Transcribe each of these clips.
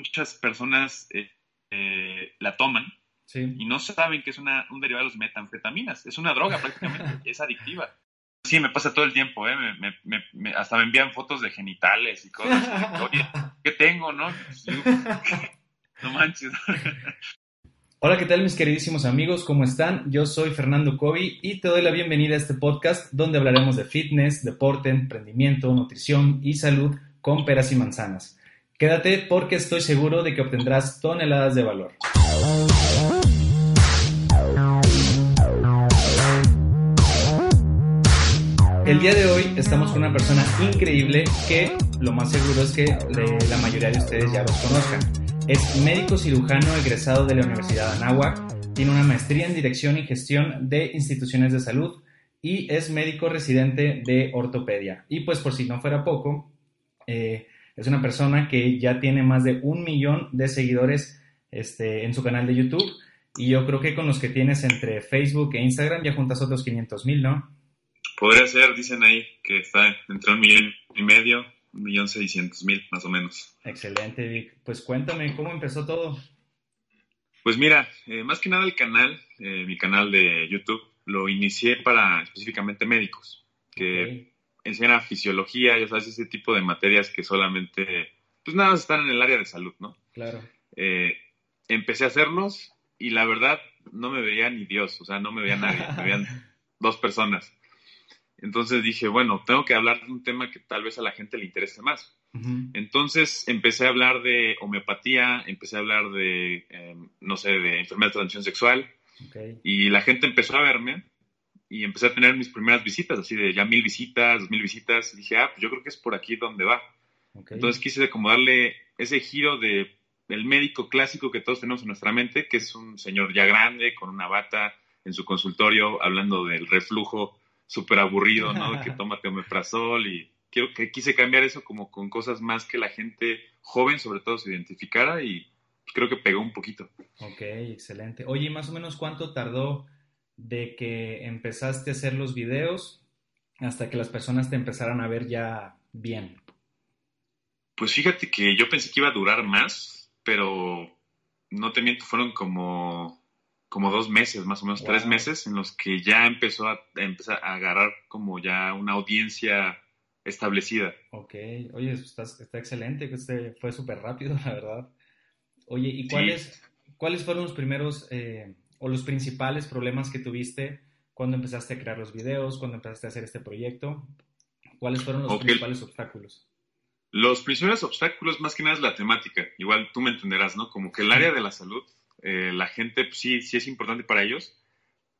muchas personas eh, eh, la toman y no saben que es una, un derivado de las metanfetaminas. Es una droga prácticamente, es adictiva. Sí, me pasa todo el tiempo, ¿eh? Me, hasta me envían fotos de genitales y cosas. Oye, ¿qué tengo, no? No manches. Hola, ¿qué tal mis queridísimos amigos? ¿Cómo están? Yo soy Fernando Covi y te doy la bienvenida a este podcast donde hablaremos de fitness, deporte, emprendimiento, nutrición y salud con peras y manzanas. Quédate porque estoy seguro de que obtendrás toneladas de valor. El día de hoy estamos con una persona increíble que lo más seguro es que la mayoría de ustedes ya los conozcan. Es médico cirujano egresado de la Universidad de Anáhuac, tiene una maestría en dirección y gestión de instituciones de salud y es médico residente de ortopedia. Y pues por si no fuera poco, eh, es una persona que ya tiene más de un millón de seguidores este, en su canal de YouTube. Y yo creo que con los que tienes entre Facebook e Instagram ya juntas otros 500 mil, ¿no? Podría ser, dicen ahí, que está entre un millón y medio, un millón seiscientos mil, más o menos. Excelente, Vic. Pues cuéntame, ¿cómo empezó todo? Pues mira, eh, más que nada el canal, eh, mi canal de YouTube, lo inicié para específicamente médicos, que enseñan fisiología, ya sabes, ese tipo de materias que solamente, pues nada, están en el área de salud, ¿no? Claro. Eh, empecé a hacerlos y la verdad no me veía ni Dios, o sea, no me veía nadie, me veían dos personas. Entonces dije, bueno, tengo que hablar de un tema que tal vez a la gente le interese más. Entonces empecé a hablar de homeopatía, empecé a hablar de, em, no sé, de enfermedad de transmisión sexual. Y la gente empezó a verme y empecé a tener mis primeras visitas, así de ya mil visitas, dos mil visitas, y dije, ah, pues yo creo que es por aquí donde va. Entonces quise como darle ese giro de el médico clásico que todos tenemos en nuestra mente, que es un señor ya grande, con una bata en su consultorio, hablando del reflujo súper aburrido, ¿no? que tómate omeprazol y quiero que quise cambiar eso como con cosas más que la gente joven sobre todo se identificara y creo que pegó un poquito. Ok, excelente. Oye, más o menos cuánto tardó de que empezaste a hacer los videos hasta que las personas te empezaran a ver ya bien? Pues fíjate que yo pensé que iba a durar más, pero no te miento, fueron como, como dos meses, más o menos tres meses, en los que ya empezó a, empezar a agarrar como ya una audiencia establecida. Ok, oye, está, está excelente, que este fue súper rápido, la verdad. Oye, ¿y cuáles, cuáles fueron los primeros eh, o los principales problemas que tuviste cuando empezaste a crear los videos, cuando empezaste a hacer este proyecto? ¿Cuáles fueron los principales obstáculos? Los principales obstáculos más que nada es la temática. Igual tú me entenderás, ¿no? Como que el área de la salud, eh, la gente pues, sí, sí es importante para ellos,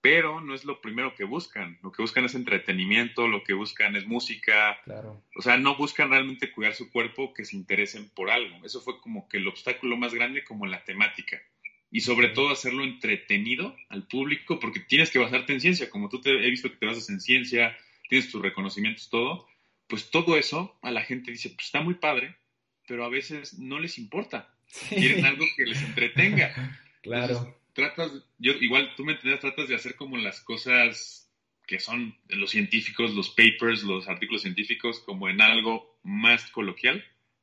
pero no es lo primero que buscan. Lo que buscan es entretenimiento, lo que buscan es música. Claro. O sea, no buscan realmente cuidar su cuerpo, que se interesen por algo. Eso fue como que el obstáculo más grande, como la temática y sobre todo hacerlo entretenido al público, porque tienes que basarte en ciencia, como tú te, he visto que te basas en ciencia, tienes tus reconocimientos, todo, pues todo eso a la gente dice, pues está muy padre, pero a veces no les importa, quieren algo que les entretenga. Claro. tratas, yo igual tú me entiendes, tratas de hacer como las cosas que son los científicos, los papers, los artículos científicos, como en algo más coloquial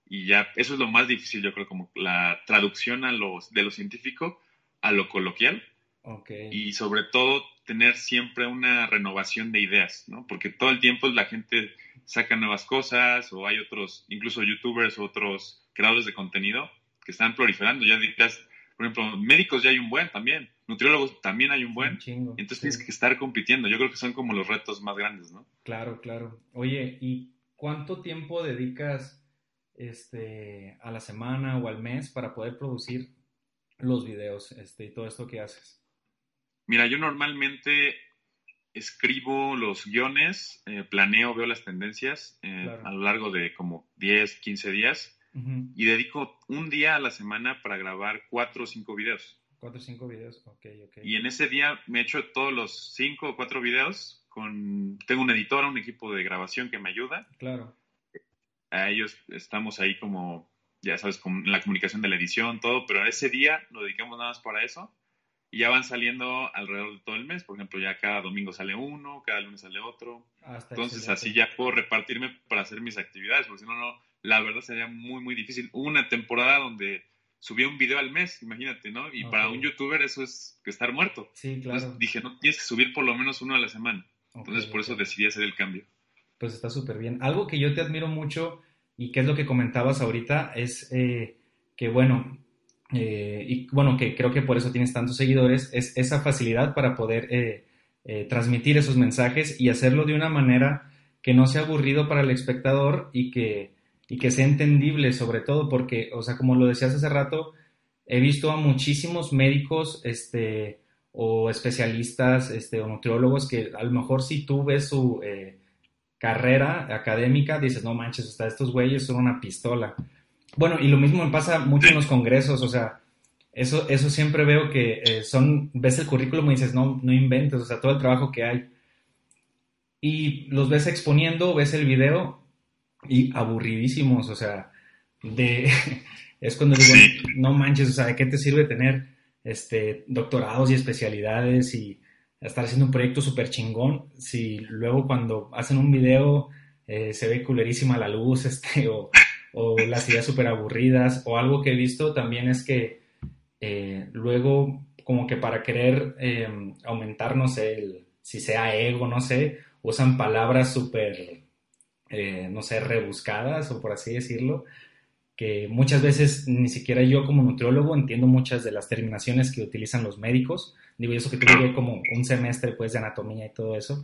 y ya, eso es lo más difícil, yo creo, como la traducción a los, de lo científico a lo coloquial. Okay. Y sobre todo tener siempre una renovación de ideas, ¿no? Porque todo el tiempo la gente saca nuevas cosas o hay otros, incluso youtubers o otros creadores de contenido que están proliferando. Ya digas, por ejemplo, médicos ya hay un buen también, nutriólogos también hay un buen. Entonces tienes que estar compitiendo. Yo creo que son como los retos más grandes, ¿no? Claro, claro. Oye, ¿y cuánto tiempo dedicas este, a la semana o al mes para poder producir los videos este, y todo esto que haces? Mira, yo normalmente escribo los guiones, eh, planeo, veo las tendencias eh, a lo largo de como 10, 15 días y dedico un día a la semana para grabar cuatro o cinco videos. Cuatro o cinco videos, ok, ok. Y en ese día me echo todos los cinco o cuatro videos con... Tengo un editor, un equipo de grabación que me ayuda. Claro a ellos estamos ahí como, ya sabes, con la comunicación de la edición, todo, pero ese día lo dedicamos nada más para eso y ya van saliendo alrededor de todo el mes. Por ejemplo, ya cada domingo sale uno, cada lunes sale otro. Ah, Entonces así ya puedo repartirme para hacer mis actividades, porque si no, no, la verdad sería muy, muy difícil. Hubo una temporada donde subía un video al mes, imagínate, ¿no? Y para un youtuber eso es estar muerto. Sí, claro. Entonces dije, no, tienes que subir por lo menos uno a la semana. Entonces por eso decidí hacer el cambio. Pues está súper bien. Algo que yo te admiro mucho y que es lo que comentabas ahorita es eh, que, bueno, eh, y bueno, que creo que por eso tienes tantos seguidores, es esa facilidad para poder eh, transmitir esos mensajes y hacerlo de una manera que no sea aburrido para el espectador y que, y que sea entendible sobre todo porque, o sea, como lo decías hace rato, he visto a muchísimos médicos, este, o especialistas, este, o nutriólogos que a lo mejor si tú ves su carrera académica, dices, no manches, hasta estos güeyes son una pistola. Bueno, y lo mismo me pasa mucho en los congresos, o sea, eso, eso siempre veo que eh, son, ves el currículum y dices, no, no inventes, o sea, todo el trabajo que hay. Y los ves exponiendo, ves el video y aburridísimos, o sea, de, es cuando digo, no manches, o sea, ¿de qué te sirve tener este, doctorados y especialidades y estar haciendo un proyecto súper chingón. Si luego cuando hacen un video eh, se ve culerísima la luz, este, o, o las ideas súper aburridas, o algo que he visto también es que eh, luego como que para querer eh, aumentar, no sé, el, si sea ego, no sé, usan palabras súper eh, no sé, rebuscadas o por así decirlo, que muchas veces ni siquiera yo como nutriólogo entiendo muchas de las terminaciones que utilizan los médicos. Digo, eso que tuve como un semestre pues de anatomía y todo eso.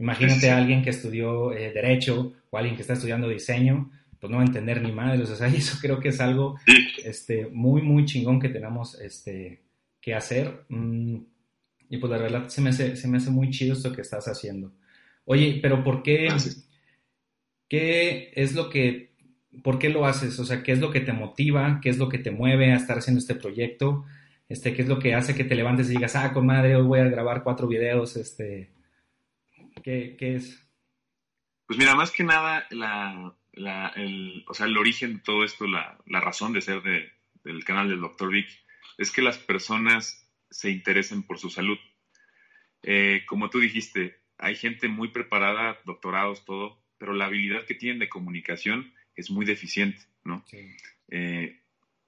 Imagínate a alguien que estudió eh, derecho o alguien que está estudiando diseño, pues no va a entender ni madre. O sea, eso creo que es algo este, muy, muy chingón que tenemos este, que hacer. Mm, y pues la verdad se me, hace, se me hace muy chido esto que estás haciendo. Oye, pero ¿por qué, ah, ¿Qué es lo que, por qué lo haces? O sea, ¿qué es lo que te motiva? ¿Qué es lo que te mueve a estar haciendo este proyecto? Este, ¿Qué es lo que hace que te levantes y digas, ah, con madre, hoy voy a grabar cuatro videos? Este, ¿qué, es? Pues mira, más que nada, la, el, o sea, el origen de todo esto, la, razón de ser del canal del Dr. Vic, es que las personas se interesen por su salud. Eh, como tú dijiste, hay gente muy preparada, doctorados, todo, pero la habilidad que tienen de comunicación es muy deficiente, ¿no? Eh,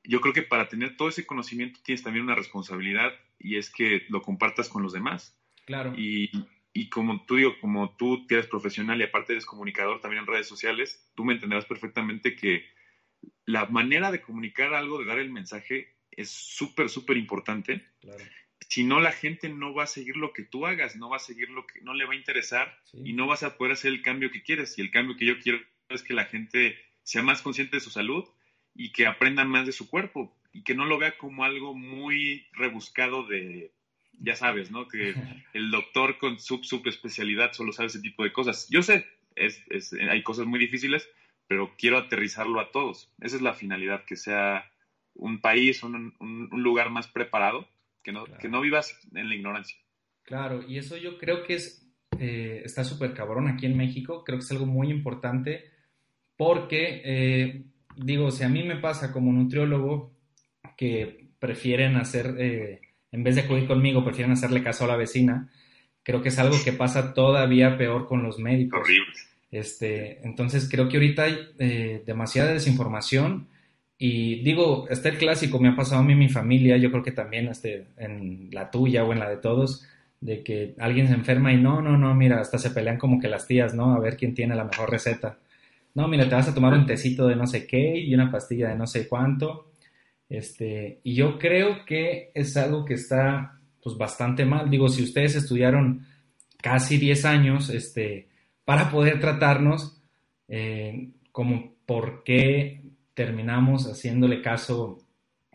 yo creo que para tener todo ese conocimiento tienes también una responsabilidad y es que lo compartas con los demás. Claro. Y, y como tú digo, como tú eres profesional y aparte eres comunicador también en redes sociales, tú me entenderás perfectamente que la manera de comunicar algo, de dar el mensaje, es súper, súper importante. Claro si no la gente no va a seguir lo que tú hagas, no va a seguir lo que no le va a interesar y no vas a poder hacer el cambio que quieres. Y el cambio que yo quiero es que la gente sea más consciente de su salud y que aprenda más de su cuerpo y que no lo vea como algo muy rebuscado de, ya sabes, ¿no? Que el doctor con sub, sub especialidad solo sabe ese tipo de cosas. Yo sé, es, es, hay cosas muy difíciles, pero quiero aterrizarlo a todos. Esa es la finalidad, que sea un país, un, un, un lugar más preparado que no, vivas en la ignorancia. Claro, y eso yo creo que es, eh, está súper cabrón aquí en México, creo que es algo muy importante porque, eh, digo, si a mí me pasa como nutriólogo que prefieren hacer, eh, en vez de acudir conmigo, prefieren hacerle caso a la vecina, creo que es algo que pasa todavía peor con los médicos. Horrible. Este, entonces creo que ahorita hay demasiada desinformación y digo, está el clásico, me ha pasado a mí en mi familia, yo creo que también este, en la tuya o en la de todos, de que alguien se enferma y no, no, no, mira, hasta se pelean como que las tías, ¿no? A ver quién tiene la mejor receta. No, mira, te vas a tomar un tecito de no sé qué y una pastilla de no sé cuánto. Este, y yo creo que es algo que está pues bastante mal. Digo, si ustedes estudiaron casi 10 años este, para poder tratarnos, eh, como por qué terminamos haciéndole caso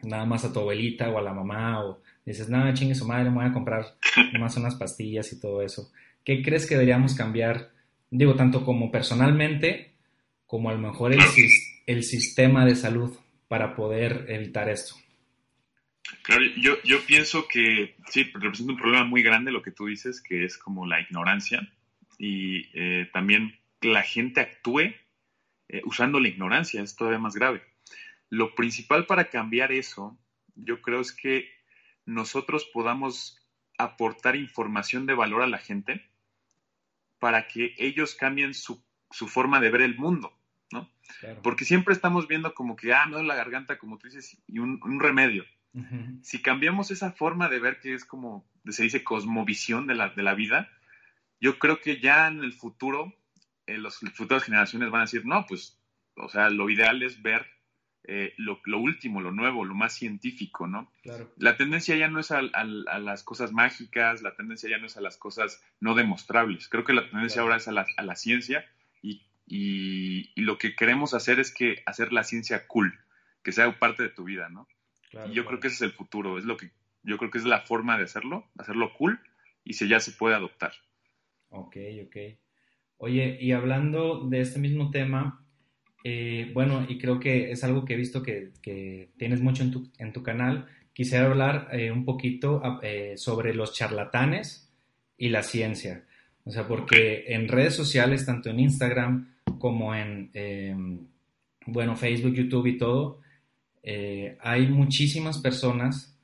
nada más a tu abuelita o a la mamá o dices, nada, chingue su madre, me voy a comprar más unas pastillas y todo eso. ¿Qué crees que deberíamos cambiar? Digo, tanto como personalmente, como a lo mejor el, sistema de salud para poder evitar esto. Claro, yo, yo pienso que sí, representa un problema muy grande lo que tú dices, que es como la ignorancia y eh, también que la gente actúe eh, usando la ignorancia, es todavía más grave. Lo principal para cambiar eso, yo creo es que nosotros podamos aportar información de valor a la gente para que ellos cambien su, forma de ver el mundo, ¿no? Porque siempre estamos viendo como que, ah, no, la garganta, como tú dices, y un, remedio. Si cambiamos esa forma de ver que es como, se dice, cosmovisión de la, de la vida, yo creo que ya en el futuro, eh, las futuras generaciones van a decir, no, pues, o sea, lo ideal es ver eh, lo, último, lo nuevo, lo más científico, ¿no? La tendencia ya no es a, las cosas mágicas, la tendencia ya no es a las cosas no demostrables. Creo que la tendencia ahora es a la, ciencia y, lo que queremos hacer es que hacer la ciencia cool, que sea parte de tu vida, ¿no? y yo creo que ese es el futuro, es lo que yo creo que es la forma de hacerlo, hacerlo cool y si ya se puede adoptar. Ok, ok. Oye, y hablando de este mismo tema, eh, bueno, y creo que es algo que he visto que, tienes mucho en tu, en tu canal. Quisiera hablar eh, un poquito eh, sobre los charlatanes y la ciencia. O sea, porque en redes sociales, tanto en Instagram como en, em, bueno, Facebook, YouTube y todo, hay muchísimas personas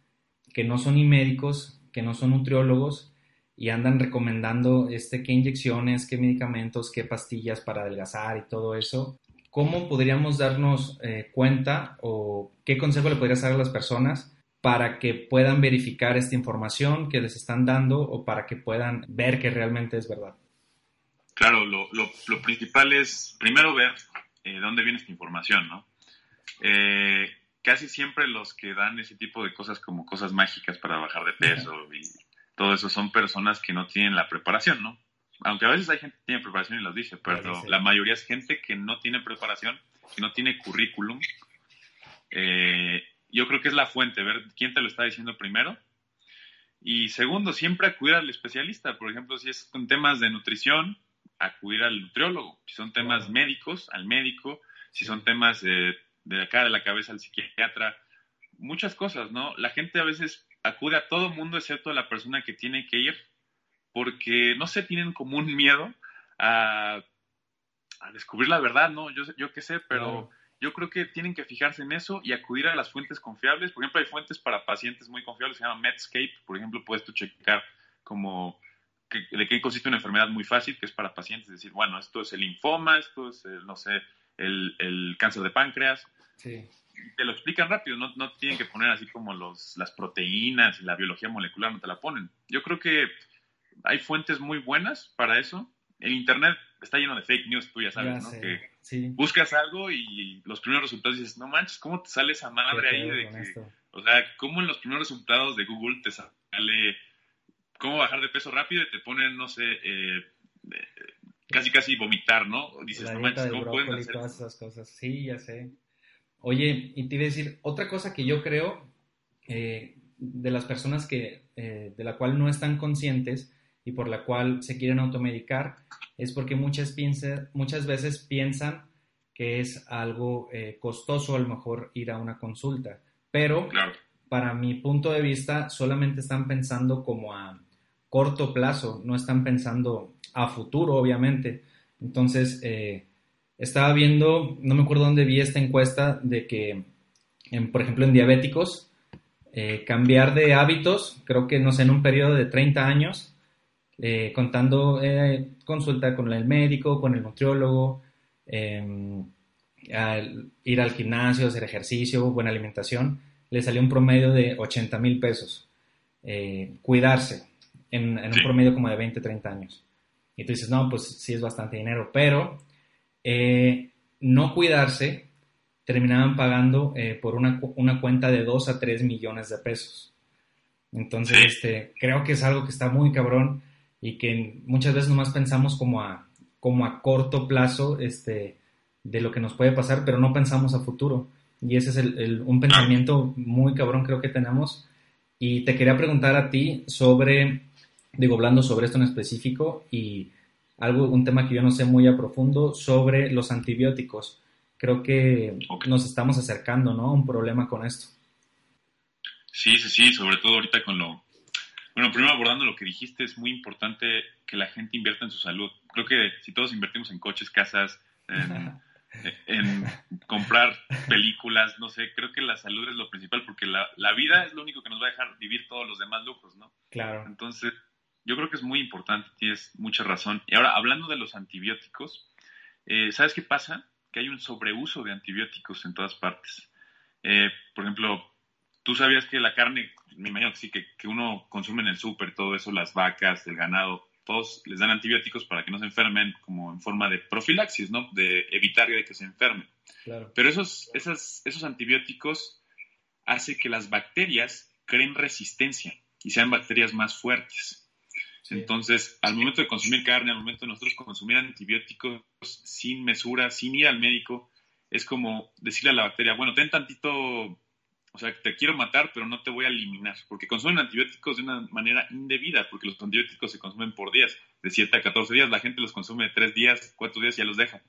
que no son ni médicos, que no son nutriólogos y andan recomendando este, qué inyecciones, qué medicamentos, qué pastillas para adelgazar y todo eso. ¿cómo podríamos darnos eh, cuenta o qué consejo le podrías dar a las personas para que puedan verificar esta información que les están dando o para que puedan ver que realmente es verdad? Claro, lo, principal es primero ver eh, dónde viene esta información, ¿no? Eh, casi siempre los que dan ese tipo de cosas como cosas mágicas para bajar de peso y todo eso son personas que no tienen la preparación, ¿no? aunque a veces hay gente que tiene preparación y los dice, pero la mayoría es gente que no tiene preparación, que no tiene currículum. Eh, yo creo que es la fuente, ver quién te lo está diciendo primero. Y segundo, siempre acudir al especialista. Por ejemplo, si es con temas de nutrición, acudir al nutriólogo. Si son temas médicos, al médico. Si son temas de, de acá de la cabeza, al psiquiatra. Muchas cosas, ¿no? La gente a veces acude a todo mundo excepto a la persona que tiene que ir porque, no sé, tienen como un miedo a, descubrir la verdad, ¿no? Yo, yo qué sé, pero yo creo que tienen que fijarse en eso y acudir a las fuentes confiables. Por ejemplo, hay fuentes para pacientes muy confiables, se llama Medscape, por ejemplo, puedes tú checar como de qué consiste una enfermedad muy fácil, que es para pacientes, decir, bueno, esto es el linfoma, esto es, no sé, el, cáncer de páncreas. Sí. Te lo explican rápido, no, no tienen que poner así como los, las proteínas y la biología molecular, no te la ponen. Yo creo que hay fuentes muy buenas para eso. El Internet está lleno de fake news, tú ya sabes, ¿no? Que buscas algo y los primeros resultados dices, no manches, ¿cómo te sale esa madre ahí de que, o sea, cómo en los primeros resultados de Google te sale cómo bajar de peso rápido y te ponen, no sé, eh, eh, casi casi vomitar, ¿no? Dices, no manches, ¿cómo pueden hacer todas esas cosas? Sí, ya sé. Oye, y te iba a decir, otra cosa que yo creo eh, de las personas que, de la cual no están conscientes, y por la cual se quieren automedicar es porque muchas, muchas veces piensan que es algo eh, costoso a lo mejor ir a una consulta, pero para mi punto de vista solamente están pensando como a corto plazo, no están pensando a futuro, obviamente. Entonces, eh, estaba viendo, no me acuerdo dónde vi esta encuesta de que, en, por ejemplo, en diabéticos, eh, cambiar de hábitos, creo que no sé, en un periodo de 30 años, eh, contando eh, consulta con el médico, con el nutriólogo, em, ir al gimnasio, hacer ejercicio, buena alimentación, le salió un promedio de 80 mil pesos. Eh, cuidarse en, un promedio como de 20, 30 años. Y tú dices, no, pues sí es bastante dinero, pero no cuidarse terminaban pagando por una, una, cuenta de 2 a 3 millones de pesos. Entonces, este, creo que es algo que está muy cabrón y que muchas veces nomás pensamos como a, como a corto plazo este, de lo que nos puede pasar, pero no pensamos a futuro. Y ese es el, un pensamiento muy cabrón creo que tenemos. Y te quería preguntar a ti sobre, digo, hablando sobre esto en específico y algo, un tema que yo no sé muy a profundo, sobre los antibióticos. Creo que nos estamos acercando, ¿no? A un problema con esto. Sí, sí, sí, sobre todo ahorita con lo, bueno, primero abordando lo que dijiste, es muy importante que la gente invierta en su salud. Creo que si todos invertimos en coches, casas, en, comprar películas, no sé, creo que la salud es lo principal porque la, vida es lo único que nos va a dejar vivir todos los demás lujos, ¿no? Claro. Entonces, yo creo que es muy importante, tienes mucha razón. Y ahora, hablando de los antibióticos, eh, ¿sabes qué pasa? que hay un sobreuso de antibióticos en todas partes. Eh, por ejemplo, tú sabías que la carne, me imagino que sí, que, que uno consume en el súper, todo eso, las vacas, el ganado, todos les dan antibióticos para que no se enfermen como en forma de profilaxis, ¿no? De evitar de que se enfermen. Claro. Pero esos, esos, esos antibióticos hacen que las bacterias creen resistencia y sean bacterias más fuertes. Entonces, al momento de consumir carne, al momento de nosotros consumir antibióticos sin mesura, sin ir al médico, es como decirle a la bacteria, bueno, ten tantito, o sea, te quiero matar, pero no te voy a eliminar, porque consumen antibióticos de una manera indebida, porque los antibióticos se consumen por días, de 7 a 14 días, la gente los consume de 3 días, 4 días y ya los deja.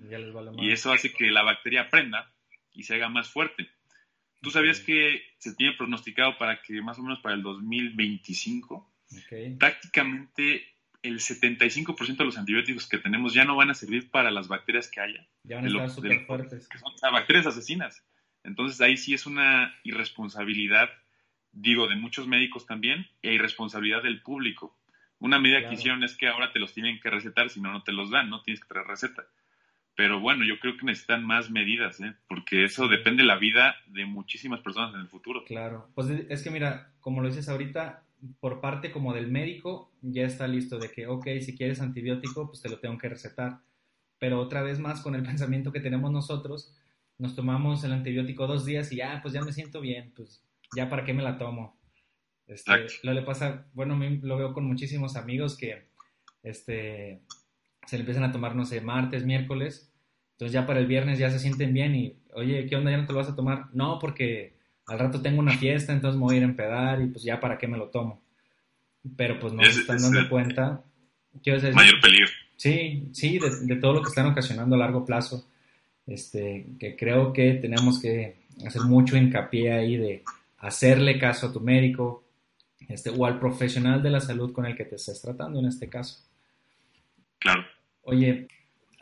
y eso hace que la bacteria aprenda y se haga más fuerte. ¿Tú sabías que se tiene pronosticado para que más o menos para el 2025 Prácticamente el 75% de los antibióticos que tenemos ya no van a servir para las bacterias que haya. Ya van a estar súper fuertes. Que son bacterias asesinas. Entonces ahí sí es una irresponsabilidad, digo, de muchos médicos también, e irresponsabilidad del público. Una medida que hicieron es que ahora te los tienen que recetar, si no, no te los dan, no tienes que traer receta. Pero bueno, yo creo que necesitan más medidas, ¿eh? porque eso depende de la vida de muchísimas personas en el futuro. Claro, pues es que mira, como lo dices ahorita, por parte como del médico ya está listo de que, ok, si quieres antibiótico, pues te lo tengo que recetar. Pero otra vez más con el pensamiento que tenemos nosotros, nos tomamos el antibiótico dos días y ya, pues ya me siento bien, pues ya para qué me la tomo. Este, lo le pasa, bueno, lo veo con muchísimos amigos que este, se le empiezan a tomar, no sé, martes, miércoles, entonces ya para el viernes ya se sienten bien y, oye, ¿qué onda? ¿Ya no te lo vas a tomar? No, porque al rato tengo una fiesta, entonces me voy a ir a empedar y pues ya para qué me lo tomo. Pero pues no se están dando cuenta. mayor peligro. Sí, sí, de, todo lo que están ocasionando a largo plazo. Este, que creo que tenemos que hacer mucho hincapié ahí de hacerle caso a tu médico este, o al profesional de la salud con el que te estés tratando en este caso. Claro. Oye,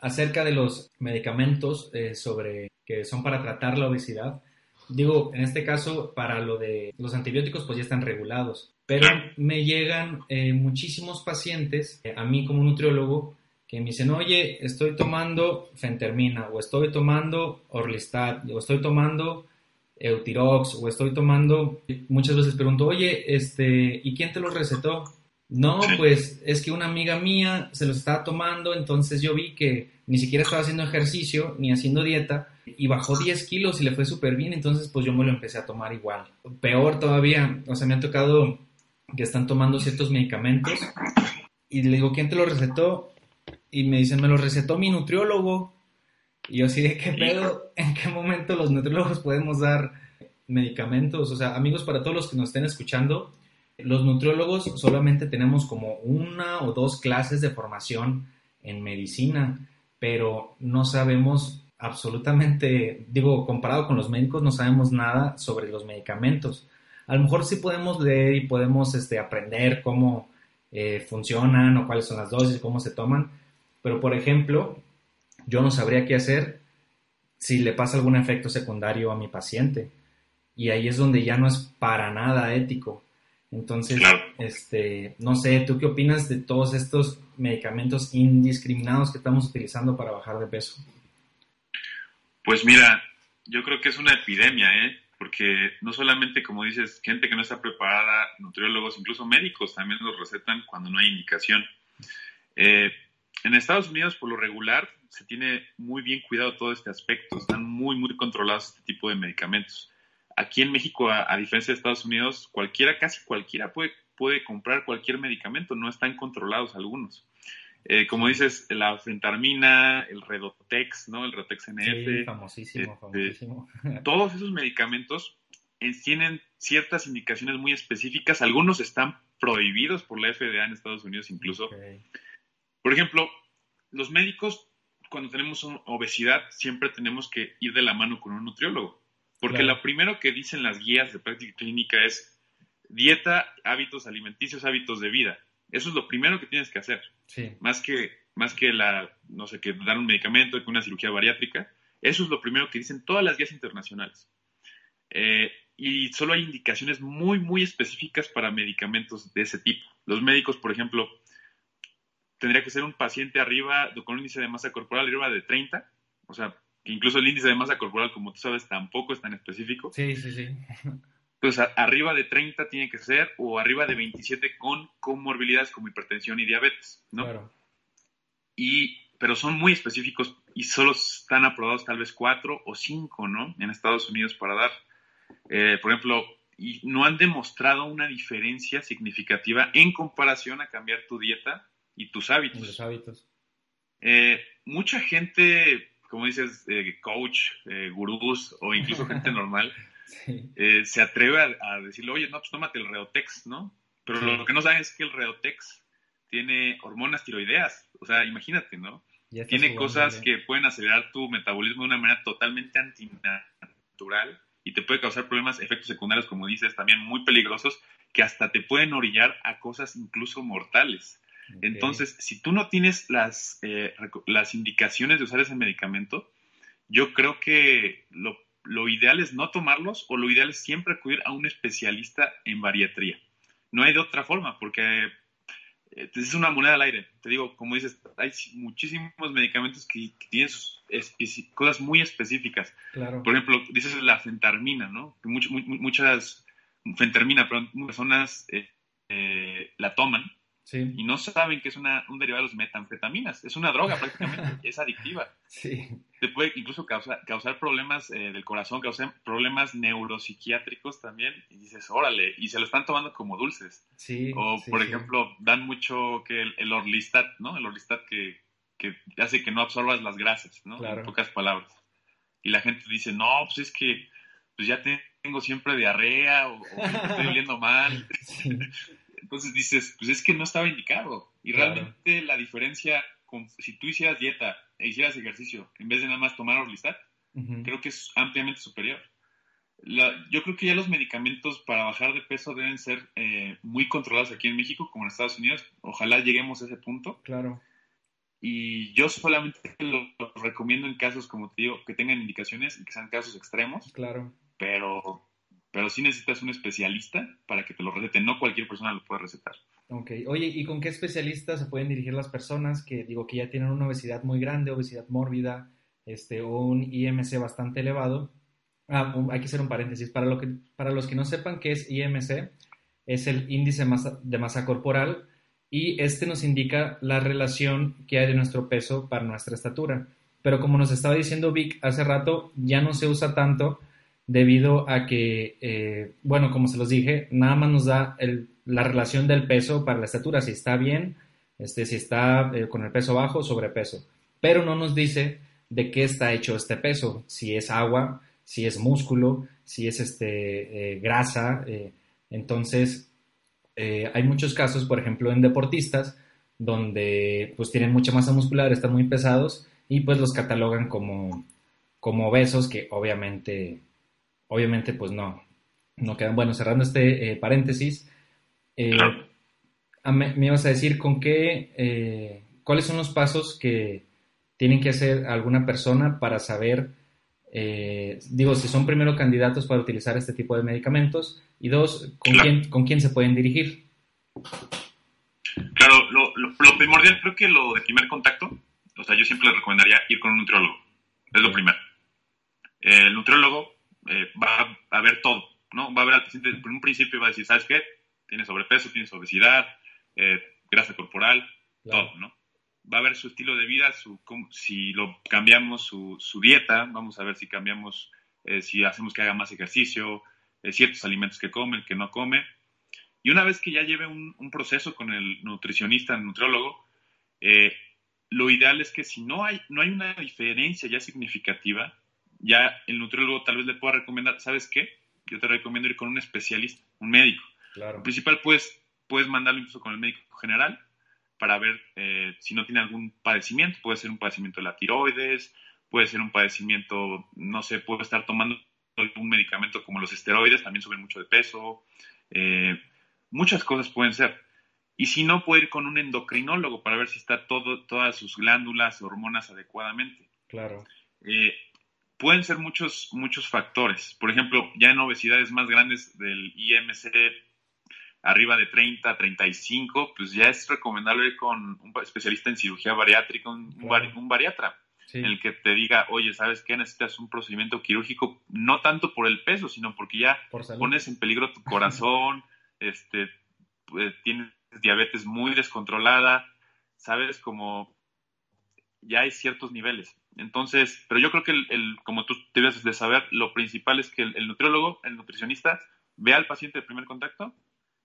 acerca de los medicamentos eh, sobre que son para tratar la obesidad, Digo, en este caso, para lo de los antibióticos, pues ya están regulados. Pero me llegan eh, muchísimos pacientes, eh, a mí como nutriólogo, que me dicen, oye, estoy tomando fentermina, o estoy tomando Orlistat, o estoy tomando Eutirox, o estoy tomando... Muchas veces pregunto, oye, este, ¿y quién te los recetó? No, pues es que una amiga mía se los estaba tomando, entonces yo vi que ni siquiera estaba haciendo ejercicio ni haciendo dieta y bajó 10 kilos y le fue súper bien, entonces pues yo me lo empecé a tomar igual. Peor todavía, o sea, me ha tocado que están tomando ciertos medicamentos y le digo, ¿quién te lo recetó? Y me dicen, me lo recetó mi nutriólogo. Y yo así de qué pedo, ¿en qué momento los nutriólogos podemos dar medicamentos? O sea, amigos, para todos los que nos estén escuchando, los nutriólogos solamente tenemos como una o dos clases de formación en medicina, pero no sabemos absolutamente, digo, comparado con los médicos, no sabemos nada sobre los medicamentos. A lo mejor sí podemos leer y podemos este, aprender cómo eh, funcionan o cuáles son las dosis, cómo se toman, pero por ejemplo, yo no sabría qué hacer si le pasa algún efecto secundario a mi paciente. Y ahí es donde ya no es para nada ético. Entonces, este, no sé, ¿tú qué opinas de todos estos medicamentos indiscriminados que estamos utilizando para bajar de peso? Pues mira, yo creo que es una epidemia, ¿eh? Porque no solamente, como dices, gente que no está preparada, nutriólogos, incluso médicos también los recetan cuando no hay indicación. Eh, en Estados Unidos, por lo regular, se tiene muy bien cuidado todo este aspecto. Están muy, muy controlados este tipo de medicamentos. Aquí en México, a, diferencia de Estados Unidos, cualquiera, casi cualquiera puede, puede comprar cualquier medicamento, no están controlados algunos. Eh, como dices, la fentarmina, el Redotex, ¿no? El Redotex NF. Sí, famosísimo, este, famosísimo. todos esos medicamentos eh, tienen ciertas indicaciones muy específicas. Algunos están prohibidos por la FDA en Estados Unidos incluso. Por ejemplo, los médicos, cuando tenemos obesidad, siempre tenemos que ir de la mano con un nutriólogo. Porque lo primero que dicen las guías de práctica clínica es dieta, hábitos alimenticios, hábitos de vida. Eso es lo primero que tienes que hacer. Sí. Más que, más que la, no sé, que dar un medicamento, que una cirugía bariátrica. Eso es lo primero que dicen todas las guías internacionales. Eh, y solo hay indicaciones muy, muy específicas para medicamentos de ese tipo. Los médicos, por ejemplo, tendría que ser un paciente arriba, con un índice de masa corporal arriba de 30, o sea, incluso el índice de masa corporal, como tú sabes, tampoco es tan específico. Sí, sí, sí. Entonces, arriba de 30 tiene que ser, o arriba de 27 con comorbilidades como hipertensión y diabetes, ¿no? Claro. Y, pero son muy específicos y solo están aprobados tal vez cuatro o cinco, ¿no? En Estados Unidos para dar. Eh, por ejemplo, y no han demostrado una diferencia significativa en comparación a cambiar tu dieta y tus hábitos. los hábitos. Eh, mucha gente, como dices, eh, coach, gurús o incluso gente normal, se atreve a, decirle, oye, no, pues tómate el Reotex, ¿no? Pero lo, que no saben es que el Reotex tiene hormonas tiroideas. O sea, imagínate, ¿no? Tiene cosas que pueden acelerar tu metabolismo de una manera totalmente antinatural y te puede causar problemas, efectos secundarios, como dices, también muy peligrosos, que hasta te pueden orillar a cosas incluso mortales. Entonces, si tú no tienes las, eh, las indicaciones de usar ese medicamento, yo creo que lo, lo, ideal es no tomarlos o lo ideal es siempre acudir a un especialista en bariatría. No hay de otra forma, porque eh, es una moneda al aire. Te digo, como dices, hay muchísimos medicamentos que, tienen cosas muy específicas. Por ejemplo, dices la fentarmina, ¿no? muchas, fentermina, pero personas eh, eh, la toman y no saben que es una, un derivado de las metanfetaminas. Es una droga prácticamente, es adictiva. Sí. Te puede incluso causar, causar problemas eh, del corazón, causar problemas neuropsiquiátricos también. Y dices, órale, y se lo están tomando como dulces. Sí. O, por ejemplo, dan mucho que el, orlistat, ¿no? El orlistat que, que, hace que no absorbas las grasas, ¿no? En pocas palabras. Y la gente dice, no, pues es que pues ya tengo siempre diarrea o, o estoy oliendo mal. Entonces dices, pues es que no estaba indicado. Y realmente la diferencia, con, si tú hicieras dieta e hicieras ejercicio, en vez de nada más tomar Orlistat, creo que es ampliamente superior. yo creo que ya los medicamentos para bajar de peso deben ser eh, muy controlados aquí en México, como en Estados Unidos. Ojalá lleguemos a ese punto. Claro. Y yo solamente lo, lo recomiendo en casos, como te digo, que tengan indicaciones y que sean casos extremos. Claro. Pero pero sí necesitas un especialista para que te lo recete, no cualquier persona lo puede recetar. Ok, oye, ¿y con qué especialista se pueden dirigir las personas que digo que ya tienen una obesidad muy grande, obesidad mórbida, este, o un IMC bastante elevado? Ah, hay que hacer un paréntesis. Para, lo que, para los que no sepan qué es IMC, es el índice de masa corporal y este nos indica la relación que hay de nuestro peso para nuestra estatura. Pero como nos estaba diciendo Vic hace rato, ya no se usa tanto debido a que, eh, bueno, como se los dije, nada más nos da la relación del peso para la estatura, si está bien, este, si está eh, con el peso bajo, sobrepeso. Pero no nos dice de qué está hecho este peso, si es agua, si es músculo, si es este, eh, grasa. entonces, hay muchos casos, por ejemplo, en deportistas, donde pues tienen mucha masa muscular, están muy pesados y pues los catalogan como, como obesos, que obviamente obviamente pues no, no quedan. Bueno, cerrando este eh, paréntesis, eh, me, ibas a decir con qué, eh, cuáles son los pasos que tienen que hacer alguna persona para saber, digo, si son primero candidatos para utilizar este tipo de medicamentos y dos, con, quién, con quién se pueden dirigir. Claro, lo, lo, primordial creo que lo de primer contacto, o sea, yo siempre le recomendaría ir con un nutriólogo, es lo primero. El nutriólogo eh, va a ver todo, ¿no? Va a ver al paciente, por un principio va a decir, ¿sabes qué? Tiene sobrepeso, tiene obesidad, eh, grasa corporal, todo, ¿no? Va a ver su estilo de vida, su, si lo cambiamos su, su, dieta, vamos a ver si cambiamos, eh, si hacemos que haga más ejercicio, ciertos alimentos que come, que no come. Y una vez que ya lleve un, un proceso con el nutricionista, el nutriólogo, lo ideal es que si no hay, no hay una diferencia ya significativa, ya el nutriólogo tal vez le pueda recomendar, ¿sabes qué? Yo te recomiendo ir con un especialista, un médico. Claro. principal, pues, puedes mandarlo incluso con el médico general para ver eh, si no tiene algún padecimiento. Puede ser un padecimiento de la tiroides, puede ser un padecimiento, no sé, puede estar tomando un medicamento como los esteroides, también suben mucho de peso. Eh, muchas cosas pueden ser. Y si no, puede ir con un endocrinólogo para ver si está todo, todas sus glándulas, hormonas adecuadamente. Claro. Eh, pueden ser muchos, muchos factores. Por ejemplo, ya en obesidades más grandes del IMC, arriba de 30, 35, pues ya es recomendable ir con un especialista en cirugía bariátrica, un, un bariatra. en el que te diga, oye, ¿sabes qué? Necesitas un procedimiento quirúrgico, no tanto por el peso, sino porque ya pones en peligro tu corazón, este, pues, tienes diabetes muy descontrolada, ¿sabes? Como ya hay ciertos niveles. Entonces, pero yo creo que, el, como tú debes de saber, lo principal es que el, nutriólogo, el nutricionista, vea al paciente de primer contacto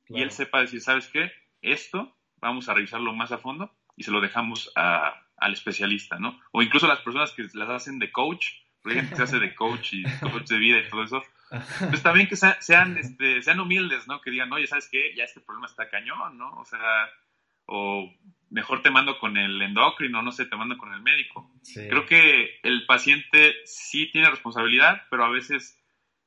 y él sepa decir, ¿sabes qué? Esto vamos a revisarlo más a fondo y se lo dejamos al especialista, ¿no? O incluso las personas que las hacen de coach, porque gente que se hace de coach y coach de vida y todo eso, pues también que sean, este, sean humildes, ¿no? Que digan, oye, ¿sabes qué? Ya este problema está cañón, ¿no? O sea, o mejor te mando con el endocrino, no sé, te mando con el médico. Creo que el paciente sí tiene responsabilidad, pero a veces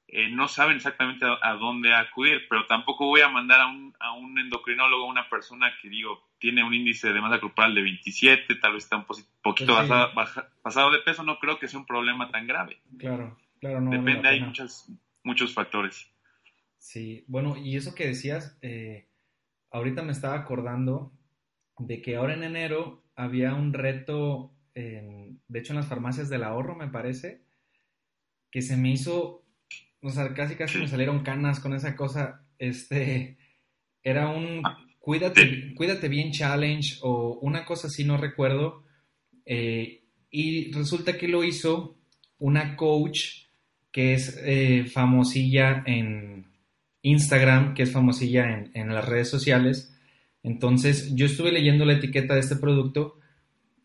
eh, no saben exactamente a, dónde acudir, pero tampoco voy a mandar a un, a un endocrinólogo, a una persona que digo, tiene un índice de masa corporal de 27, tal vez está un poquito pues pasado, de peso, no creo que sea un problema tan grave. Claro, claro, no. Depende, hay muchos, muchos factores. Sí, bueno, y eso que decías, eh, ahorita me estaba acordando de que ahora en enero había un reto, de hecho en las farmacias del ahorro, me parece, que se me hizo o sea, casi casi me salieron canas con esa cosa. Este, era un ah, cuídate, cuídate bien challenge o una cosa así, no recuerdo. Eh, y resulta que lo hizo una coach que es eh, famosilla en Instagram, que es famosilla en, las redes sociales. Entonces, yo estuve leyendo la etiqueta de este producto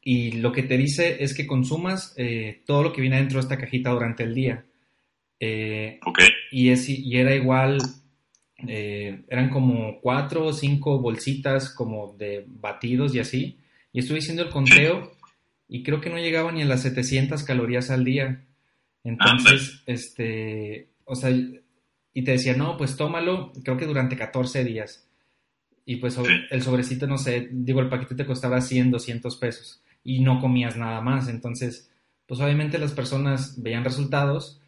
y lo que te dice es que consumas eh, todo lo que viene dentro de esta cajita durante el día. Eh, y, es, y era igual, eh, eran como cuatro o cinco bolsitas como de batidos y así. Y estuve haciendo el conteo y creo que no llegaba ni a las 700 calorías al día. Entonces, este, o sea, y te decía, no, pues tómalo, creo que durante 14 días. Y pues el sobrecito, no sé, digo, el paquete te costaba 100, 200 pesos y no comías nada más. Entonces, pues obviamente las personas veían resultados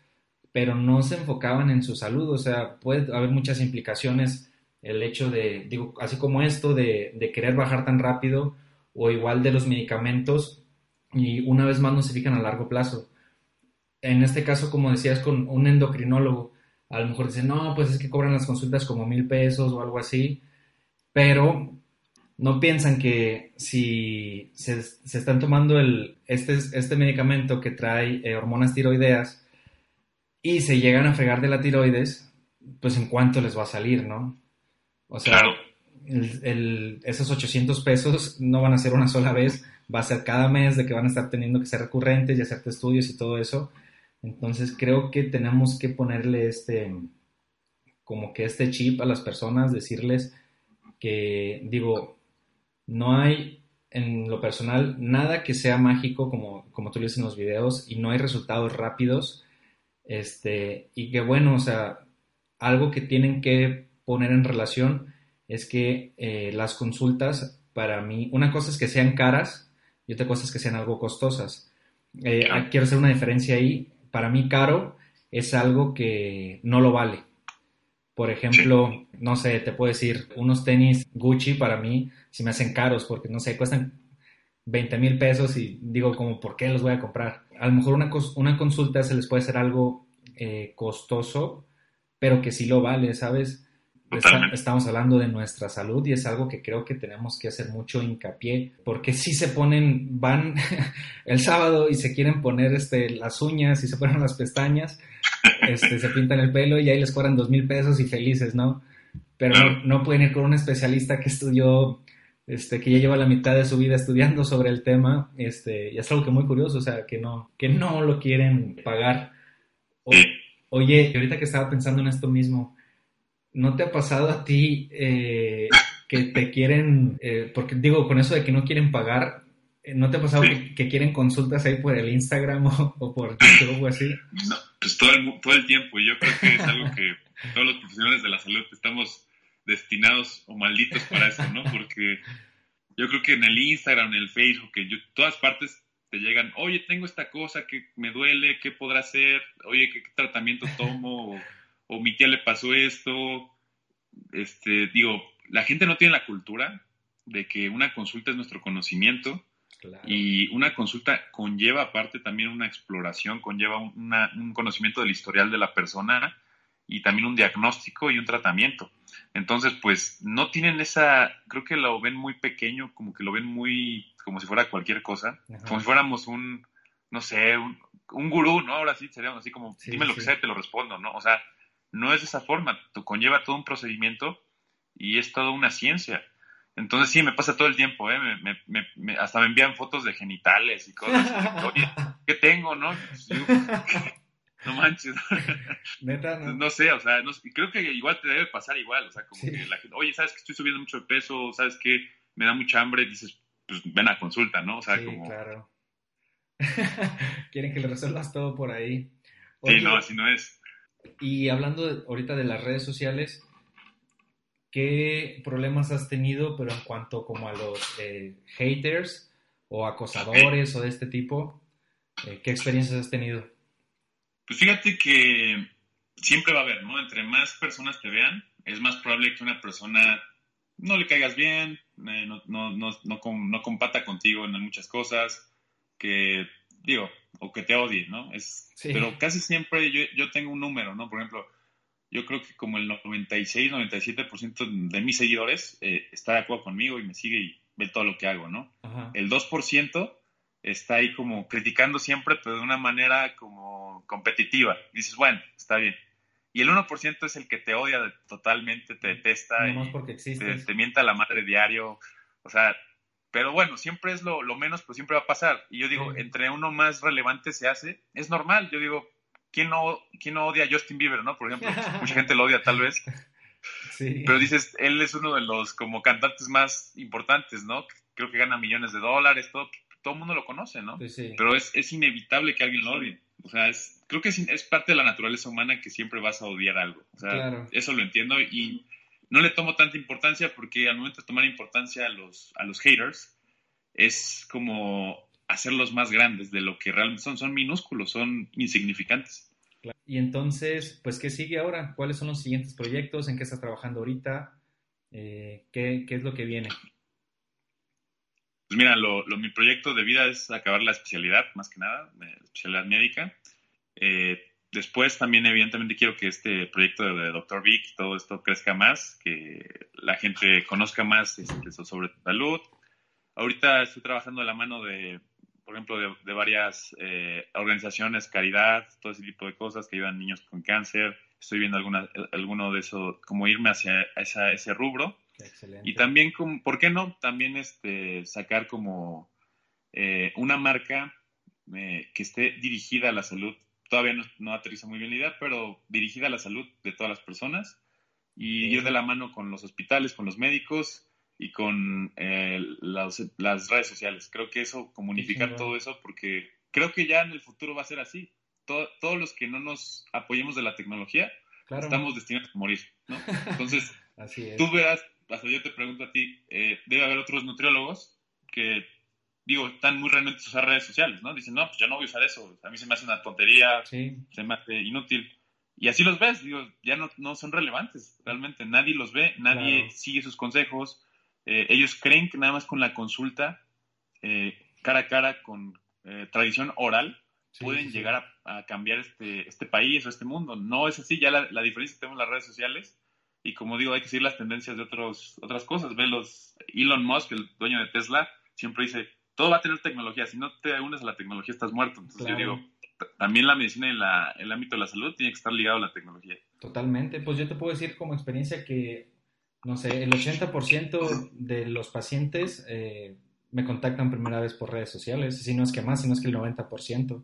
pero no se enfocaban en su salud. O sea, puede haber muchas implicaciones el hecho de, digo, así como esto de, querer bajar tan rápido o igual de los medicamentos y una vez más no se fijan a largo plazo. En este caso, como decías, con un endocrinólogo, a lo mejor dicen, no, pues es que cobran las consultas como mil pesos o algo así, pero no piensan que si se, están tomando el, este, este medicamento que trae eh, hormonas tiroideas, y se llegan a fregar de la tiroides, pues en cuánto les va a salir, ¿no? O sea, esos 800 pesos no van a ser una sola vez, va a ser cada mes de que van a estar teniendo que ser recurrentes y hacerte estudios y todo eso. Entonces creo que tenemos que ponerle este, como que este chip a las personas, decirles que, digo, no hay en lo personal nada que sea mágico como, como tú dices en los videos y no hay resultados rápidos este, y que bueno, o sea, algo que tienen que poner en relación es que eh, las consultas, para mí, una cosa es que sean caras y otra cosa es que sean algo costosas. Eh, quiero hacer una diferencia ahí. Para mí, caro es algo que no lo vale. Por ejemplo, no sé, te puedo decir, unos tenis Gucci para mí si me hacen caros porque, no sé, cuestan 20 mil pesos y digo como, ¿por qué los voy a comprar? A lo mejor una, una consulta se les puede hacer algo eh, costoso, pero que sí lo vale, ¿sabes? estamos hablando de nuestra salud y es algo que creo que tenemos que hacer mucho hincapié, porque si se ponen, van el sábado y se quieren poner este, las uñas y se ponen las pestañas, este, se pintan el pelo y ahí les cobran dos mil pesos y felices, ¿no? Pero no, no pueden ir con un especialista que estudió este, que ya lleva la mitad de su vida estudiando sobre el tema, este, y es algo que muy curioso, o sea, que no, que no lo quieren pagar. oye, ahorita que estaba pensando en esto mismo, ¿no te ha pasado a ti eh, que te quieren, eh, porque digo, con eso de que no quieren pagar, eh, ¿no te ha pasado que, quieren consultas ahí por el Instagram o, por YouTube o así? No, pues todo el, todo el tiempo, y yo creo que es algo que todos los profesionales de la salud estamos destinados o malditos para eso, ¿no? Porque yo creo que en el Instagram, en el Facebook, en todas partes te llegan, oye, tengo esta cosa que me duele, ¿qué podrá hacer? Oye, ¿qué, tratamiento tomo? O, mi tía le pasó esto. Este, digo, la gente no tiene la cultura de que una consulta es nuestro conocimiento Y una consulta conlleva aparte también una exploración, conlleva un conocimiento del historial de la persona y también un diagnóstico y un tratamiento. Entonces, pues no tienen esa, creo que lo ven muy pequeño, como que lo ven muy, como si fuera cualquier cosa, como si fuéramos un, no sé, un, gurú, ¿no? Ahora sí seríamos así como, dime lo que sea, te lo respondo, ¿no? O sea, no es de esa forma, tú conlleva todo un procedimiento y es toda una ciencia. Entonces sí, me pasa todo el tiempo, ¿eh? Me, hasta me envían fotos de genitales y cosas. Oye, ¿qué tengo, no? no manches. no. sé, o sea, creo que igual te debe pasar igual, o sea, como que la gente, oye, ¿sabes que estoy subiendo mucho de peso? ¿Sabes que me da mucha hambre? Dices, pues ven a consulta, ¿no? O sea, sí, como... claro. Quieren que le resuelvas todo por ahí. sí, no, así no es. Y hablando ahorita de las redes sociales, ¿qué problemas has tenido, pero en cuanto como a los eh, haters o acosadores o de este tipo? Eh, ¿Qué experiencias has tenido? Pues fíjate que siempre va a haber, ¿no? Entre más personas te vean, es más probable que una persona no le caigas bien, eh, no, no, no, no, compata contigo en muchas cosas, que, digo, o que te odie, ¿no? Es, Pero casi siempre yo, yo, tengo un número, ¿no? Por ejemplo, yo creo que como el 96, 97% de mis seguidores eh, está de acuerdo conmigo y me sigue y ve todo lo que hago, ¿no? El 2% está ahí como criticando siempre, pero de una manera como competitiva. dices, bueno, está bien. Y el 1% es el que te odia totalmente, te detesta, y porque te, te, mienta la madre diario. O sea, pero bueno, siempre es lo, menos, pero siempre va a pasar. Y yo digo, entre uno más relevante se hace, es normal. Yo digo, ¿quién no, quién no odia a Justin Bieber, no? Por ejemplo, mucha gente lo odia tal vez. Sí. Pero dices, él es uno de los como cantantes más importantes, ¿no? Creo que gana millones de dólares, todo todo el mundo lo conoce, ¿no? Pero es, es, inevitable que alguien lo odie. O sea, es, creo que es, es, parte de la naturaleza humana que siempre vas a odiar algo. O sea, eso lo entiendo y no le tomo tanta importancia porque al momento de tomar importancia a los, a los haters es como hacerlos más grandes de lo que realmente son. Son minúsculos, son insignificantes. Y entonces, pues, ¿qué sigue ahora? ¿Cuáles son los siguientes proyectos? ¿En qué estás trabajando ahorita? Eh, ¿qué, ¿Qué es lo que viene? Pues mira, lo, mi proyecto de vida es acabar la especialidad, más que nada, la especialidad médica. Eh, después también, evidentemente, quiero que este proyecto de, Dr. Vic todo esto crezca más, que la gente conozca más este, sobre salud. Ahorita estoy trabajando de la mano de, por ejemplo, de, varias eh, organizaciones, caridad, todo ese tipo de cosas que ayudan a niños con cáncer. Estoy viendo alguna, alguno de eso, como irme hacia ese rubro. Y también, ¿por qué no? También este, sacar como eh, una marca eh, que esté dirigida a la salud. Todavía no, aterriza muy bien la idea, pero dirigida a la salud de todas las personas y ir de la mano con los hospitales, con los médicos y con eh, las, redes sociales. Creo que eso, comunicar todo eso, porque creo que ya en el futuro va a ser así. todos los que no nos apoyemos de la tecnología, estamos destinados a morir, ¿no? Entonces, tú verás hasta yo te pregunto a ti, eh, debe haber otros nutriólogos que, digo, están muy realmente en sus redes sociales, ¿no? Dicen, no, pues yo no voy a usar eso, a mí se me hace una tontería, se me hace inútil. Y así los ves, digo, ya no, no son relevantes, realmente nadie los ve, nadie sigue sus consejos, eh, ellos creen que nada más con la consulta eh, cara a cara, con tradición oral, pueden llegar a, cambiar este, este país o este mundo. No es así, ya la, la diferencia tenemos en las redes sociales y como digo, hay que seguir las tendencias de otros, otras cosas. Ve los Elon Musk, el dueño de Tesla, siempre dice, todo va a tener tecnología, si no te unes a la tecnología estás muerto. Entonces yo digo, también la medicina y la, el ámbito de la salud tiene que estar ligado a la tecnología. Totalmente, pues yo te puedo decir como experiencia que, no sé, el 80% de los pacientes eh, me contactan primera vez por redes sociales, si no es que más, si no es que el 90%.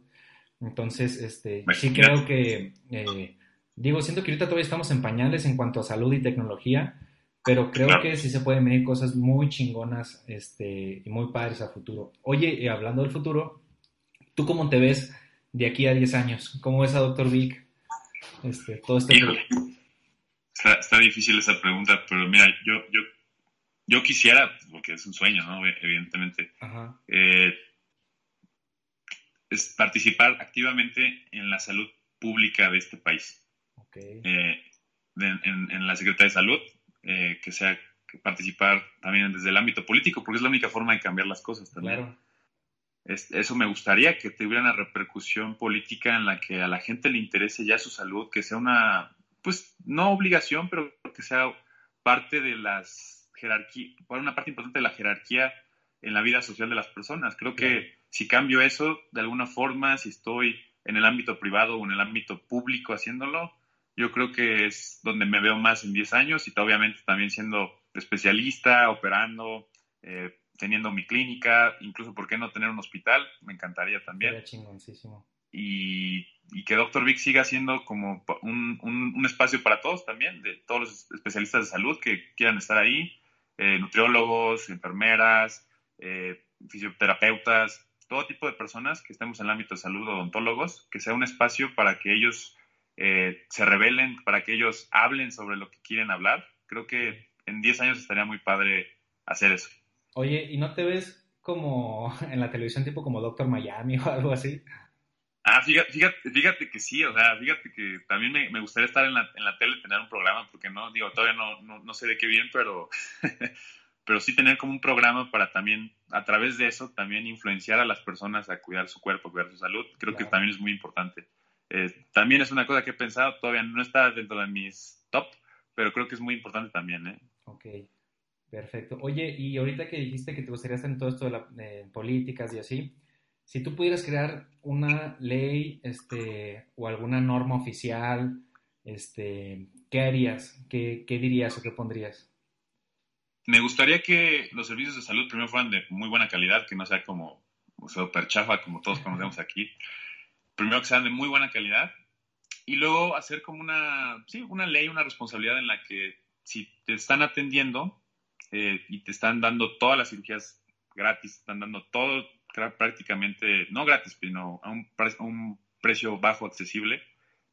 Entonces, este, sí creo que... Eh, digo, siento que ahorita todavía estamos en pañales en cuanto a salud y tecnología, pero creo que sí se pueden venir cosas muy chingonas este, y muy padres a futuro. Oye, hablando del futuro, ¿tú cómo te ves de aquí a 10 años? ¿Cómo ves a Dr. Vic? Este, todo este... Está, difícil esa pregunta, pero mira, yo, yo, yo quisiera, porque es un sueño, ¿no? Evidentemente, eh, es participar activamente en la salud pública de este país. Eh, en, la Secretaría de Salud, eh, que sea participar también desde el ámbito político, porque es la única forma de cambiar las cosas también. eso me gustaría que tuviera una repercusión política en la que a la gente le interese ya su salud, que sea una, pues no obligación, pero que sea parte de las jerarquías, una parte importante de la jerarquía en la vida social de las personas. Creo que si cambio eso de alguna forma, si estoy en el ámbito privado o en el ámbito público haciéndolo, yo creo que es donde me veo más en 10 años y obviamente también siendo especialista, operando, eh, teniendo mi clínica, incluso, ¿por qué no tener un hospital? Me encantaría también. Y, que Dr. Vic siga siendo como un, un, espacio para todos también, de todos los especialistas de salud que quieran estar ahí, eh, nutriólogos, enfermeras, eh, fisioterapeutas, todo tipo de personas que estemos en el ámbito de salud, odontólogos, que sea un espacio para que ellos eh, se revelen, para que ellos hablen sobre lo que quieren hablar. Creo que en 10 años estaría muy padre hacer eso. Oye, ¿y no te ves como en la televisión tipo como Doctor Miami o algo así? Ah, fíjate, fíjate, que sí, o sea, fíjate que también me, gustaría estar en la, en la, tele, tener un programa, porque no, digo, todavía no, no, no sé de qué bien, pero, pero sí tener como un programa para también, a través de eso, también influenciar a las personas a cuidar su cuerpo, cuidar su salud, creo que también es muy importante. Eh, también es una cosa que he pensado, todavía no está dentro de mis top, pero creo que es muy importante también, ¿eh? Ok. Perfecto. Oye, y ahorita que dijiste que te gustaría estar en todo esto de, la, políticas y así, si tú pudieras crear una ley este, o alguna norma oficial, este, ¿qué harías? ¿Qué, ¿Qué dirías o qué pondrías? Me gustaría que los servicios de salud primero fueran de muy buena calidad, que no sea como super chafa como todos conocemos aquí. Primero que sean de muy buena calidad y luego hacer como una, sí, una ley, una responsabilidad en la que si te están atendiendo, eh, y te están dando todas las cirugías gratis, están dando todo prácticamente, no gratis, sino a un, un precio bajo, accesible,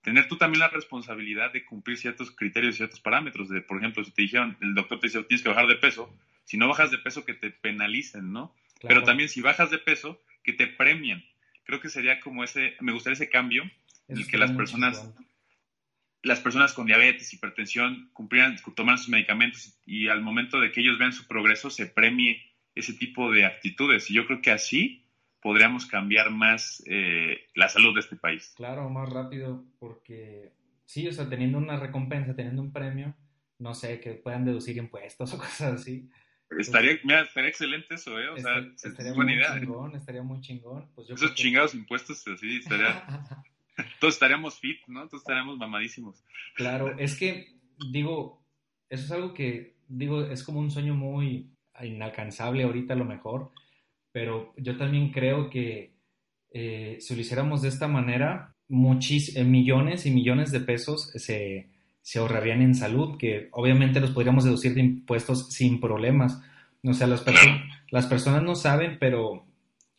tener tú también la responsabilidad de cumplir ciertos criterios, ciertos parámetros. De, por ejemplo, si te dijeron, el doctor te dice, tienes que bajar de peso, si no bajas de peso, que te penalicen, ¿no? Pero también si bajas de peso, que te premien. Creo que sería como ese, me gustaría ese cambio, en el que las personas las personas con diabetes, hipertensión, cumplieran, tomaran sus medicamentos y al momento de que ellos vean su progreso se premie ese tipo de actitudes. Y yo creo que así podríamos cambiar más eh, la salud de este país. Claro, más rápido, porque sí, o sea, teniendo una recompensa, teniendo un premio, no sé, que puedan deducir impuestos o cosas así. Estaría, mira, estaría excelente eso, ¿eh? O sea, estaría muy chingón, estaría muy chingón. Pues Esos chingados impuestos, así, estaría... Todos estaríamos fit, ¿no? Todos estaríamos mamadísimos. Claro, es que, digo, eso es algo que, digo, es como un sueño muy inalcanzable ahorita a lo mejor, pero yo también creo que eh, si lo hiciéramos de esta manera, muchis, eh, millones y millones de pesos se, se ahorrarían en salud, que obviamente los podríamos deducir de impuestos sin problemas. O sea, las, las personas no saben, pero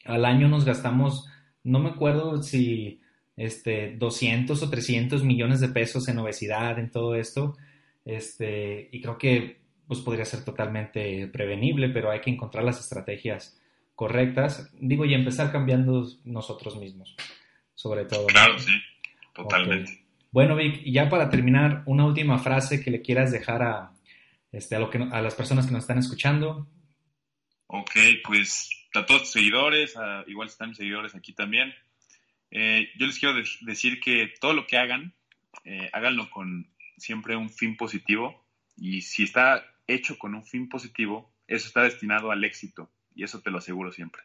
al año nos gastamos, no me acuerdo si este, 200 o 300 millones de pesos en obesidad, en todo esto, este, y creo que pues podría ser totalmente prevenible, pero hay que encontrar las estrategias correctas, digo, y empezar cambiando nosotros mismos, sobre todo. Claro, sí, totalmente. Bueno, Vic, y ya para terminar, una última frase que le quieras dejar a, este, a, lo que, a las personas que nos están escuchando. Ok, pues a todos tus seguidores, igual están mis seguidores aquí también, eh, yo les quiero decir que todo lo que hagan, eh, háganlo con siempre un fin positivo y si está hecho con un fin positivo, eso está destinado al éxito y eso te lo aseguro siempre.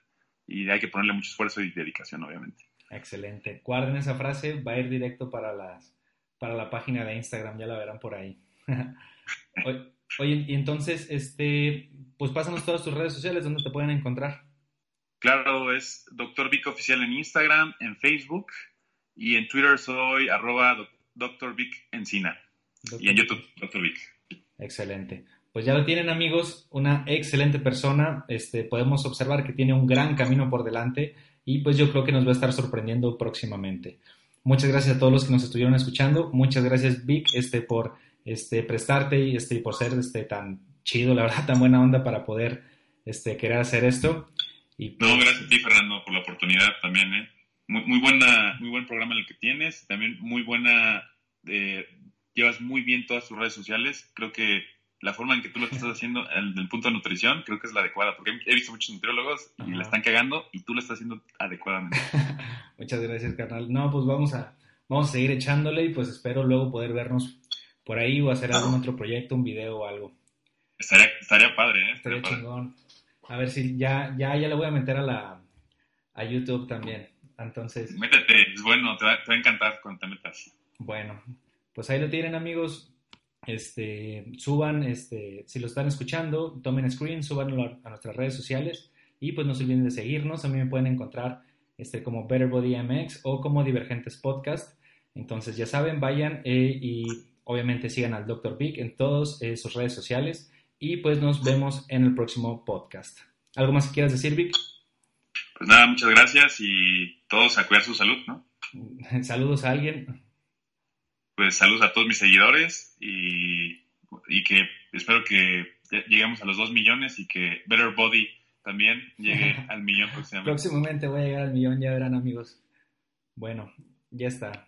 Y hay que ponerle mucho esfuerzo y dedicación, obviamente. Excelente. Guarden esa frase, va a ir directo para, las, para la página de Instagram, ya la verán por ahí. Oye, y entonces, este, pues pásanos todas tus redes sociales donde te pueden encontrar. Claro, es Dr. Vic Oficial en Instagram, en Facebook y en Twitter soy arroba Dr. Vic Encina. y en YouTube, Dr. Vic. Excelente. Pues ya lo tienen amigos, una excelente persona. Este, podemos observar que tiene un gran camino por delante y pues yo creo que nos va a estar sorprendiendo próximamente. Muchas gracias a todos los que nos estuvieron escuchando. Muchas gracias Vic este, por este, prestarte y este, por ser este, tan chido, la verdad, tan buena onda para poder este, querer hacer esto. No, pues gracias a ti, Fernando, por la oportunidad también. ¿eh? Muy, muy, buena, muy buen programa el que tienes. También muy buena, eh, llevas muy bien todas tus redes sociales. Creo que la forma en que tú lo estás haciendo, el, del punto de nutrición, creo que es la adecuada, porque he visto muchos nutriólogos y la están cagando y tú lo estás haciendo adecuadamente. Muchas gracias, carnal. No, pues vamos a, vamos a seguir echándole y pues espero luego poder vernos por ahí o hacer algún otro proyecto, un video o algo. Estaría, estaría padre, ¿eh? Estaría, chingón. A ver si ya, ya, ya le voy a meter a la a YouTube también. Entonces. Métete, es bueno, te va, te va a encantar cuando te metas. Bueno, pues ahí lo tienen, amigos este, suban, este, si lo están escuchando, tomen screen, súbanlo a, nuestras redes sociales y pues no se olviden de seguirnos. A mí me pueden encontrar este, como Better Body MX o como Divergentes Podcast. Entonces ya saben, vayan eh, y obviamente sigan al Dr. Vic en todas eh, sus redes sociales y pues nos vemos en el próximo podcast. ¿Algo más que quieras decir, Vic? Pues nada, muchas gracias y todos a cuidar su salud, ¿no? Saludos a alguien pues saludos a todos mis seguidores y, que espero que lleguemos a los 2 millones y que Better Body también llegue al millón próximamente. Próximamente voy a llegar al millón, ya verán amigos. Bueno, ya está.